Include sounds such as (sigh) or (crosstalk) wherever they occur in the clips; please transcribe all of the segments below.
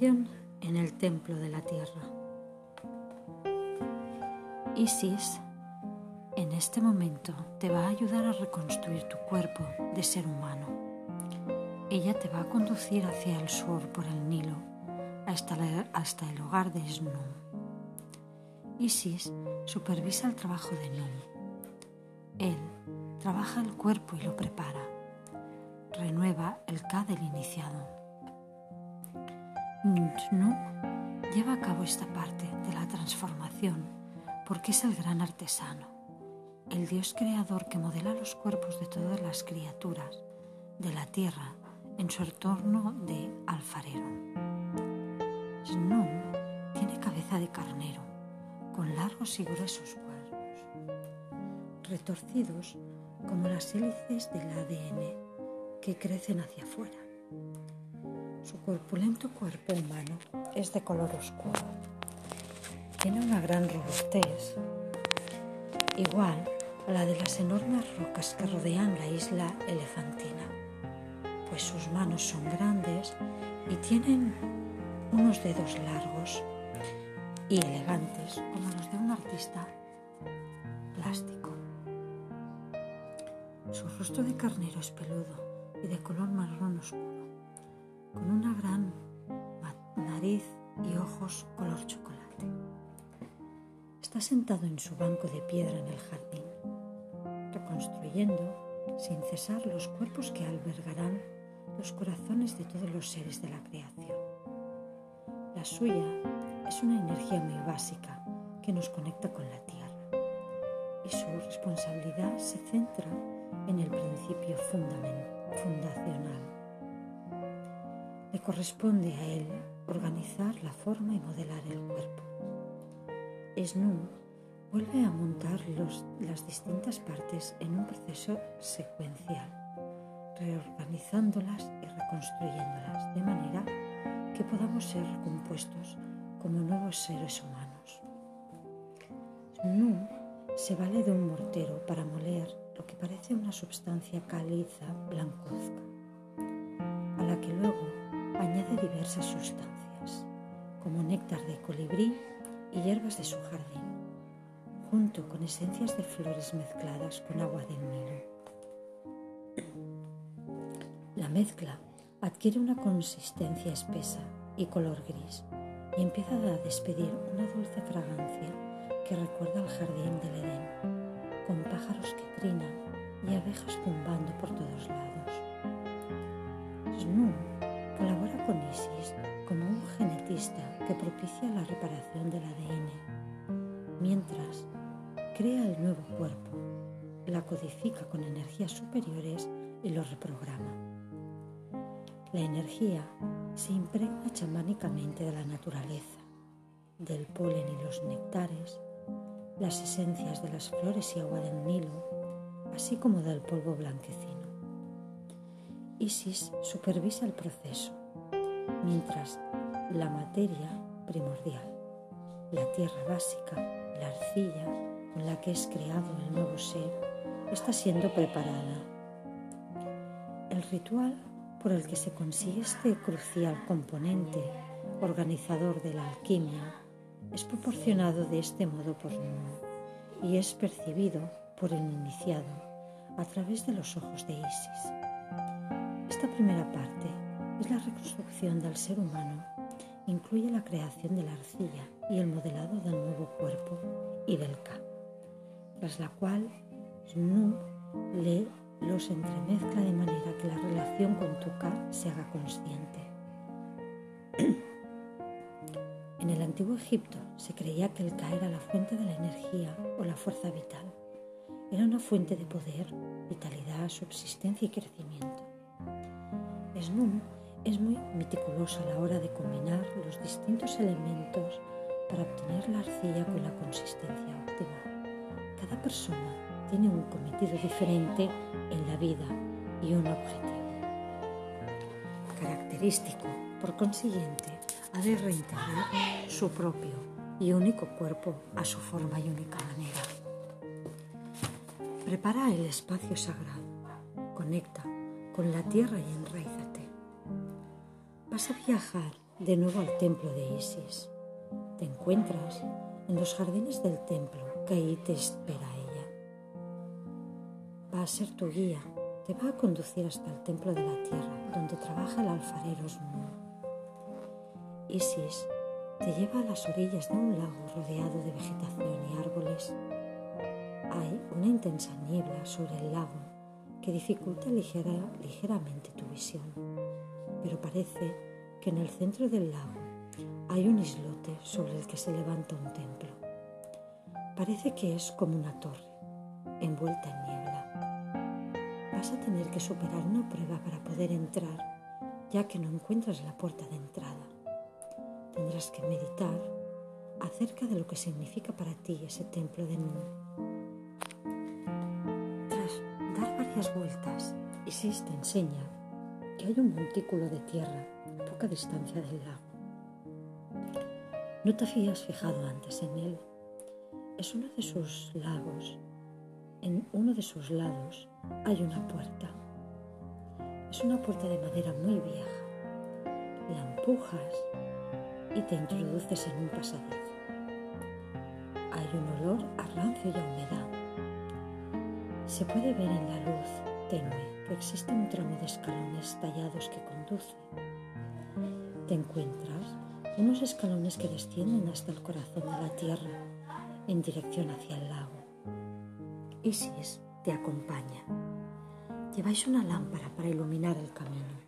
En el templo de la tierra. Isis en este momento te va a ayudar a reconstruir tu cuerpo de ser humano. Ella te va a conducir hacia el sur por el Nilo hasta, hasta el hogar de Snum. Isis supervisa el trabajo de Num. Él trabaja el cuerpo y lo prepara. Renueva el K del iniciado no lleva a cabo esta parte de la transformación porque es el gran artesano, el Dios creador que modela los cuerpos de todas las criaturas de la tierra en su entorno de alfarero. Snum tiene cabeza de carnero, con largos y gruesos cuernos, retorcidos como las hélices del ADN que crecen hacia afuera. Corpulento cuerpo humano es de color oscuro. Tiene una gran robustez, igual a la de las enormes rocas que rodean la isla elefantina, pues sus manos son grandes y tienen unos dedos largos y elegantes como los de un artista plástico. Su rostro de carnero es peludo y de color marrón oscuro con una gran nariz y ojos color chocolate. Está sentado en su banco de piedra en el jardín, reconstruyendo sin cesar los cuerpos que albergarán los corazones de todos los seres de la creación. La suya es una energía muy básica que nos conecta con la tierra y su responsabilidad se centra en el principio fundacional corresponde a él organizar la forma y modelar el cuerpo. Snum vuelve a montar las distintas partes en un proceso secuencial, reorganizándolas y reconstruyéndolas de manera que podamos ser recompuestos como nuevos seres humanos. Snum se vale de un mortero para moler lo que parece una sustancia caliza blancuzca, a la que luego añade diversas sustancias, como néctar de colibrí y hierbas de su jardín, junto con esencias de flores mezcladas con agua del Nilo. La mezcla adquiere una consistencia espesa y color gris y empieza a despedir una dulce fragancia que recuerda al jardín del Edén, con pájaros que trinan y abejas zumbando por todos lados. Colabora con Isis como un genetista que propicia la reparación del ADN, mientras crea el nuevo cuerpo, la codifica con energías superiores y lo reprograma. La energía se impregna chamánicamente de la naturaleza, del polen y los nectares, las esencias de las flores y agua del Nilo, así como del polvo blanquecino. Isis supervisa el proceso, mientras la materia primordial, la tierra básica, la arcilla con la que es creado el nuevo ser, está siendo preparada. El ritual por el que se consigue este crucial componente organizador de la alquimia es proporcionado de este modo por Nuno y es percibido por el iniciado a través de los ojos de Isis. Esta primera parte es la reconstrucción del ser humano. Incluye la creación de la arcilla y el modelado del nuevo cuerpo y del Ka, tras la cual Nu le los entremezcla de manera que la relación con tu Ka se haga consciente. (clears throat) En el antiguo Egipto se creía que el Ka era la fuente de la energía o la fuerza vital. Era una fuente de poder, vitalidad, subsistencia y crecimiento. Snum es muy meticuloso a la hora de combinar los distintos elementos para obtener la arcilla con la consistencia óptima. Cada persona tiene un cometido diferente en la vida y un objetivo. Característico, por consiguiente, ha de reintegrar su propio y único cuerpo a su forma y única manera. Prepara el espacio sagrado, conecta con la tierra y enraízate. Vas a viajar de nuevo al templo de Isis. Te encuentras en los jardines del templo que ahí te espera ella. Va a ser tu guía, te va a conducir hasta el templo de la tierra, donde trabaja el alfarero Snu. Isis te lleva a las orillas de un lago rodeado de vegetación y árboles. Hay una intensa niebla sobre el lago que dificulta ligeramente tu visión, pero parece que en el centro del lago hay un islote sobre el que se levanta un templo. Parece que es como una torre, envuelta en niebla. Vas a tener que superar una prueba para poder entrar, ya que no encuentras la puerta de entrada. Tendrás que meditar acerca de lo que significa para ti ese templo de Nun vueltas, Isis te enseña que hay un montículo de tierra poca distancia del lago. No te habías fijado antes en él. Es uno de sus lagos. En uno de sus lados hay una puerta. Es una puerta de madera muy vieja. La empujas y te introduces en un pasadizo. Hay un olor a rancio y a humedad se puede ver en la luz tenue que existe un tramo de escalones tallados que conduce. Te encuentras unos escalones que descienden hasta el corazón de la tierra en dirección hacia el lago. Isis te acompaña. Lleváis una lámpara para iluminar el camino.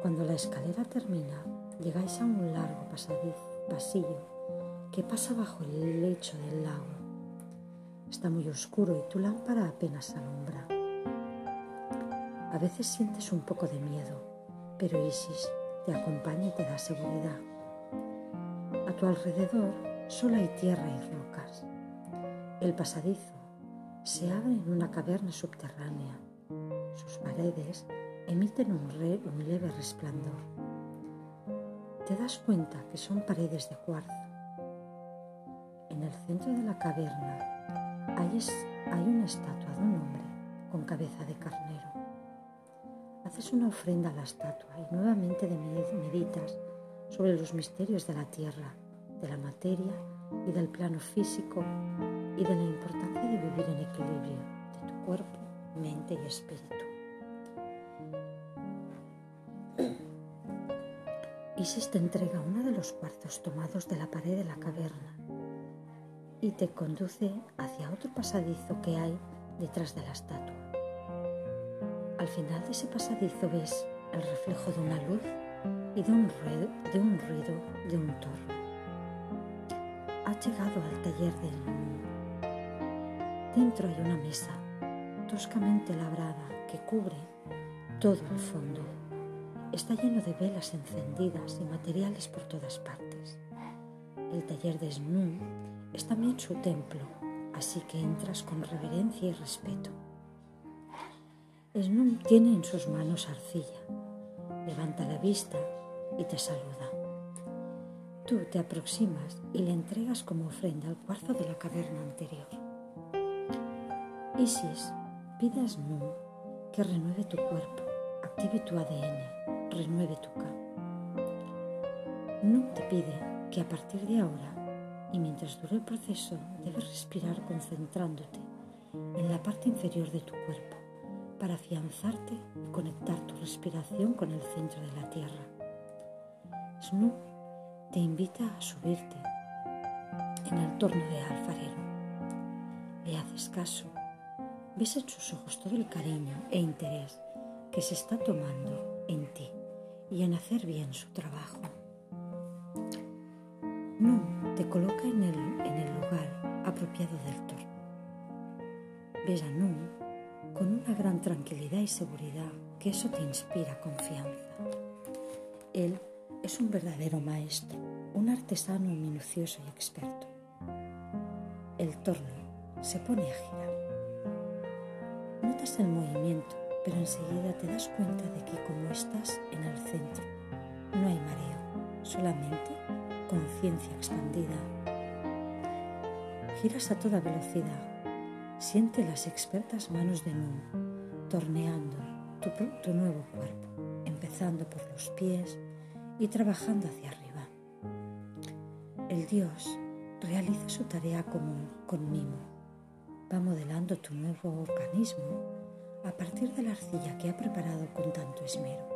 Cuando la escalera termina, llegáis a un largo pasadizo, pasillo que pasa bajo el lecho del lago Está muy oscuro y tu lámpara apenas alumbra. A veces sientes un poco de miedo, pero Isis te acompaña y te da seguridad. A tu alrededor solo hay tierra y rocas. El pasadizo se abre en una caverna subterránea. Sus paredes emiten un, un leve resplandor. Te das cuenta que son paredes de cuarzo. En el centro de la caverna hay, una estatua de un hombre con cabeza de carnero. Haces una ofrenda a la estatua y nuevamente meditas sobre los misterios de la tierra, de la materia y del plano físico y de la importancia de vivir en equilibrio de tu cuerpo, mente y espíritu. (clears throat) Isis te entrega uno de los cuartos tomados de la pared de la caverna y te conduce hacia otro pasadizo que hay detrás de la estatua. Al final de ese pasadizo ves el reflejo de una luz y de un ruido de un, ruido, de. Has llegado al taller del mundo. Dentro hay una mesa toscamente labrada que cubre todo el fondo. Está lleno de velas encendidas y materiales por todas partes. El taller de Snu es también su templo, así que entras con reverencia y respeto. Snum tiene en sus manos arcilla, levanta la vista y te saluda. Tú te aproximas y le entregas como ofrenda el cuarzo de la caverna anterior. Isis pide a Snum que renueve tu cuerpo, active tu ADN, renueve tu K. Num te pide que a partir de ahora y mientras dure el proceso debes respirar concentrándote en la parte inferior de tu cuerpo para afianzarte y conectar tu respiración con el centro de la tierra. Snoop te invita a subirte en el torno de alfarero. Le haces caso. Ves en sus ojos todo el cariño e interés que se está tomando en ti y en hacer bien su trabajo. No te coloca en el, en el lugar apropiado del torno. Ves a Nun con una gran tranquilidad y seguridad que eso te inspira confianza. Él es un verdadero maestro, un artesano minucioso y experto. El torno se pone a girar. Notas el movimiento, pero enseguida te das cuenta de que como estás en el centro, no hay mareo, solamente conciencia expandida. Giras a toda velocidad. Siente las expertas manos de Nun torneando tu, tu nuevo cuerpo, empezando por los pies y trabajando hacia arriba. El Dios realiza su tarea común con mimo. Va modelando tu nuevo organismo a partir de la arcilla que ha preparado con tanto esmero.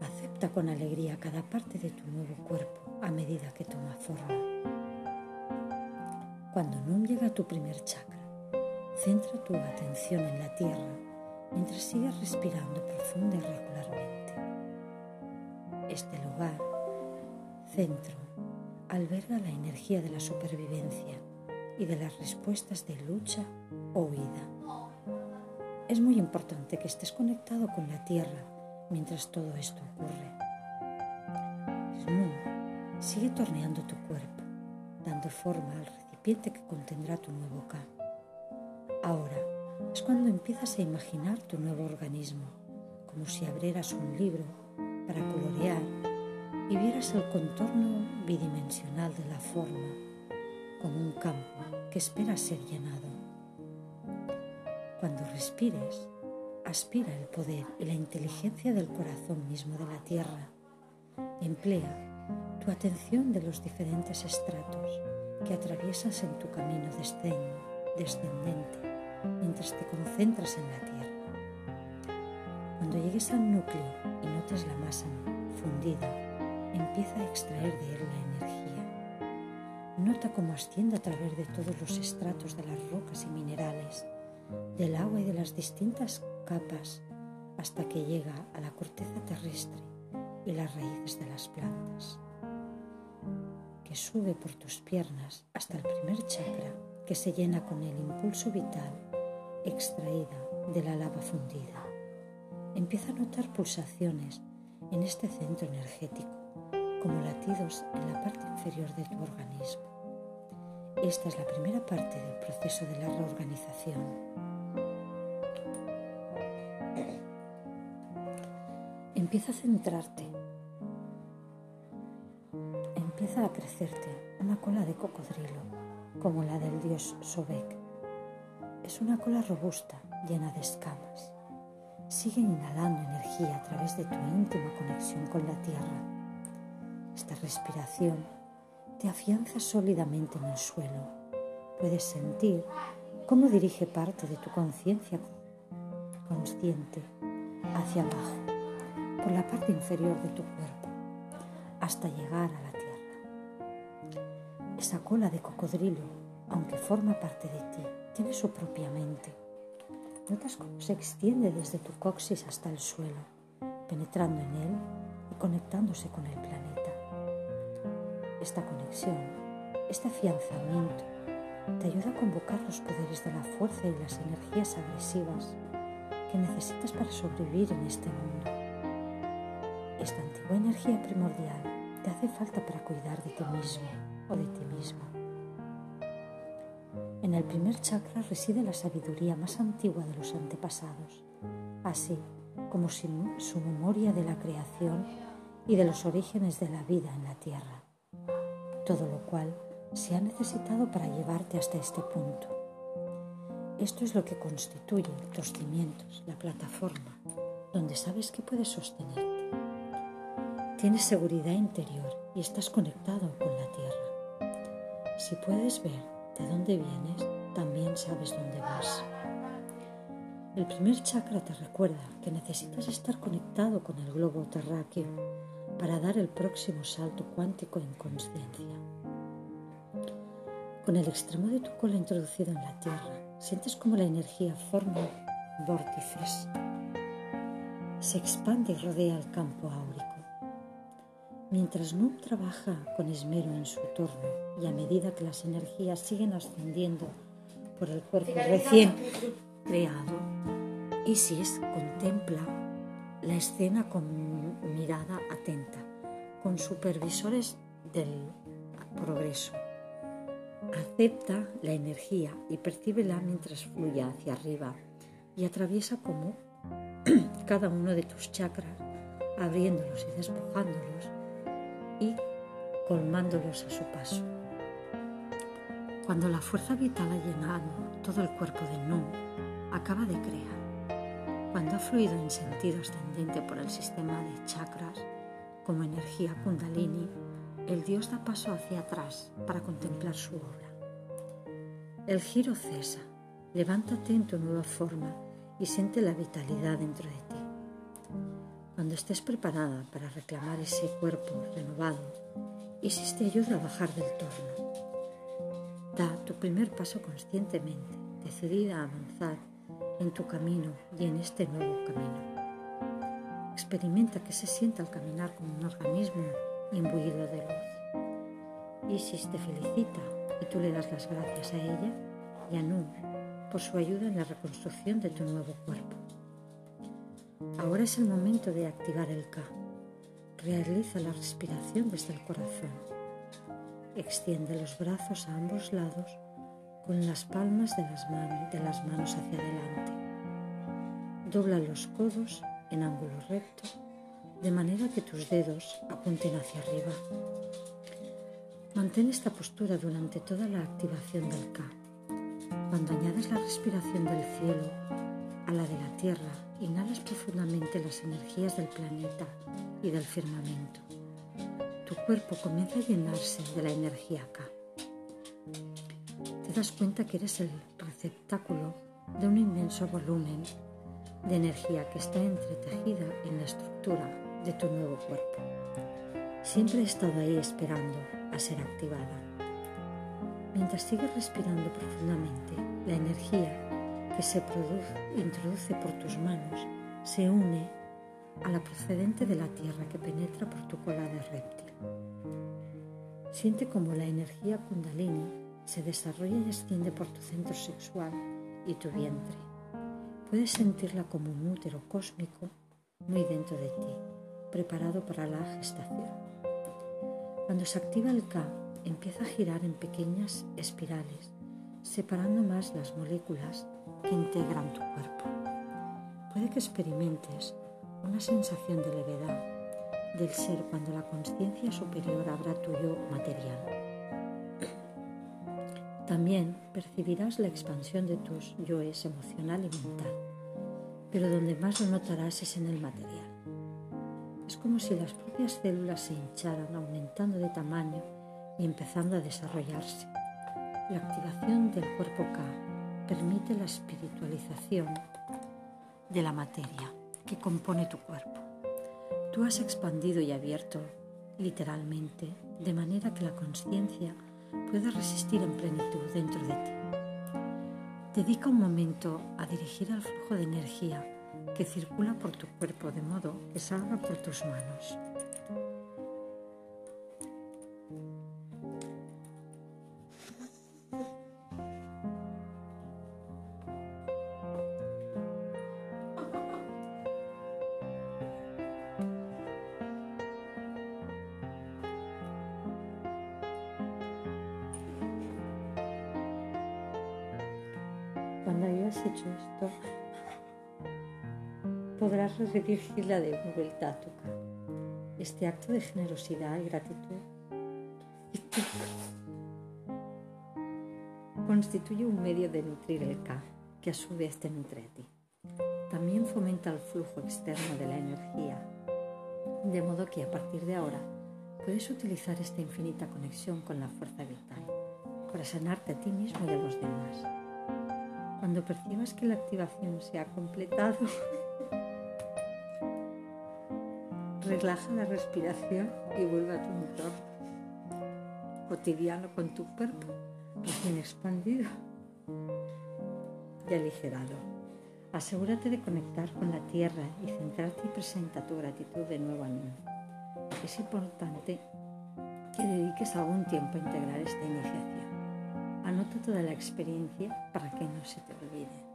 Acepta con alegría cada parte de tu nuevo cuerpo a medida que toma forma. Cuando Num llega a tu primer chakra, centra tu atención en la tierra mientras sigues respirando profunda y regularmente. Este lugar, centro, alberga la energía de la supervivencia y de las respuestas de lucha o huida. Es muy importante que estés conectado con la tierra mientras todo esto ocurre. Snu sigue torneando tu cuerpo, dando forma al que contendrá tu nuevo K. Ahora es cuando empiezas a imaginar tu nuevo organismo, como si abrieras un libro para colorear y vieras el contorno bidimensional de la forma, como un campo que espera ser llenado. Cuando respires, aspira el poder y la inteligencia del corazón mismo de la tierra. Emplea tu atención de los diferentes estratos que atraviesas en tu camino descendente mientras te concentras en la tierra. Cuando llegues al núcleo y notes la masa fundida, empieza a extraer de él la energía. Nota cómo asciende a través de todos los estratos de las rocas y minerales, del agua y de las distintas capas, hasta que llega a la corteza terrestre y las raíces de las plantas, que sube por tus piernas hasta el primer chakra que se llena con el impulso vital extraída de la lava fundida. Empieza a notar pulsaciones en este centro energético, como latidos en la parte inferior de tu organismo. Esta es la primera parte del proceso de la reorganización. Empieza a centrarte. Empieza a crecerte una cola de cocodrilo, como la del dios Sobek es una cola robusta, llena de escamas. Sigue inhalando energía a través de tu íntima conexión con la tierra. Esta respiración te afianza sólidamente en el suelo. Puedes sentir cómo dirige parte de tu conciencia consciente hacia abajo, por la parte inferior de tu cuerpo, hasta llegar a la. Esa cola de cocodrilo, aunque forma parte de ti, tiene su propia mente. Notas cómo se extiende desde tu coxis hasta el suelo, penetrando en él y conectándose con el planeta. Esta conexión, este afianzamiento, te ayuda a convocar los poderes de la fuerza y las energías agresivas que necesitas para sobrevivir en este mundo. Esta antigua energía primordial te hace falta para cuidar de ti mismo de ti mismo. En el primer chakra reside la sabiduría más antigua de los antepasados, así como su memoria de la creación y de los orígenes de la vida en la tierra, todo lo cual se ha necesitado para llevarte hasta este punto. Esto es lo que constituye los cimientos, la plataforma, donde sabes que puedes sostenerte. Tienes seguridad interior y estás conectado con la tierra. Si puedes ver de dónde vienes, también sabes dónde vas. El primer chakra te recuerda que necesitas estar conectado con el globo terráqueo para dar el próximo salto cuántico en conciencia. Con el extremo de tu cola introducido en la tierra, sientes como la energía forma vórtices. Se expande y rodea el campo áurico. Mientras Noob trabaja con esmero en su torno y a medida que las energías siguen ascendiendo por el cuerpo recién creado, Isis contempla la escena con mirada atenta, con supervisores del progreso. Acepta la energía y percíbela mientras fluye hacia arriba y atraviesa como (clears throat) cada uno de tus chakras, abriéndolos y despojándolos y colmándolos a su paso. Cuando la fuerza vital ha llenado todo el cuerpo de No, acaba de crear. Cuando ha fluido en sentido ascendente por el sistema de chakras, como energía kundalini, el dios da paso hacia atrás para contemplar su obra. El giro cesa, levántate en tu nueva forma y siente la vitalidad dentro de ti. Cuando estés preparada para reclamar ese cuerpo renovado, Isis te ayuda a bajar del torno. Da tu primer paso conscientemente, decidida a avanzar en tu camino y en este nuevo camino. Experimenta que se siente al caminar como un organismo imbuido de luz. Isis te felicita y tú le das las gracias a ella y a Nu por su ayuda en la reconstrucción de tu nuevo cuerpo. Ahora es el momento de activar el K. Realiza la respiración desde el corazón. Extiende los brazos a ambos lados con las palmas de las, manos hacia adelante. Dobla los codos en ángulo recto de manera que tus dedos apunten hacia arriba. Mantén esta postura durante toda la activación del K. Cuando añades la respiración del cielo a la de la tierra, inhalas profundamente las energías del planeta y del firmamento. Tu cuerpo comienza a llenarse de la energía K. Te das cuenta que eres el receptáculo de un inmenso volumen de energía que está entretejida en la estructura de tu nuevo cuerpo. Siempre he estado ahí esperando a ser activada. Mientras sigues respirando profundamente, la energía se introduce por tus manos se une a la procedente de la tierra que penetra por tu cola de reptil. Siente como la energía kundalini se desarrolla y asciende por tu centro sexual y tu vientre. Puedes sentirla como un útero cósmico muy dentro de ti, preparado para la gestación. Cuando se activa el K, empieza a girar en pequeñas espirales, separando más las moléculas que integran tu cuerpo. Puede que experimentes una sensación de levedad del ser cuando la conciencia superior abra tu yo material. También percibirás la expansión de tus yoes emocional y mental, pero donde más lo notarás es en el material. Es como si las propias células se hincharan, aumentando de tamaño y empezando a desarrollarse. La activación del cuerpo K permite la espiritualización de la materia que compone tu cuerpo. Tú has expandido y abierto literalmente de manera que la conciencia pueda resistir en plenitud dentro de ti. Dedica un momento a dirigir el flujo de energía que circula por tu cuerpo de modo que salga por tus manos. Cuando hayas hecho esto, podrás redirigirla de vuelta a tu Este acto de generosidad y gratitud constituye un medio de nutrir el K, que a su vez te nutre a ti. También fomenta el flujo externo de la energía, de modo que a partir de ahora puedes utilizar esta infinita conexión con la fuerza vital para sanarte a ti mismo y a los demás. Cuando percibas que la activación se ha completado, (laughs) Relaja la respiración y vuelve a tu entorno cotidiano con tu cuerpo recién expandido y aligerado. Asegúrate de conectar con la tierra y centrarte y presenta tu gratitud de nuevo a mí. Es importante que dediques algún tiempo a integrar esta iniciación. Anota toda la experiencia para que no se te olvide.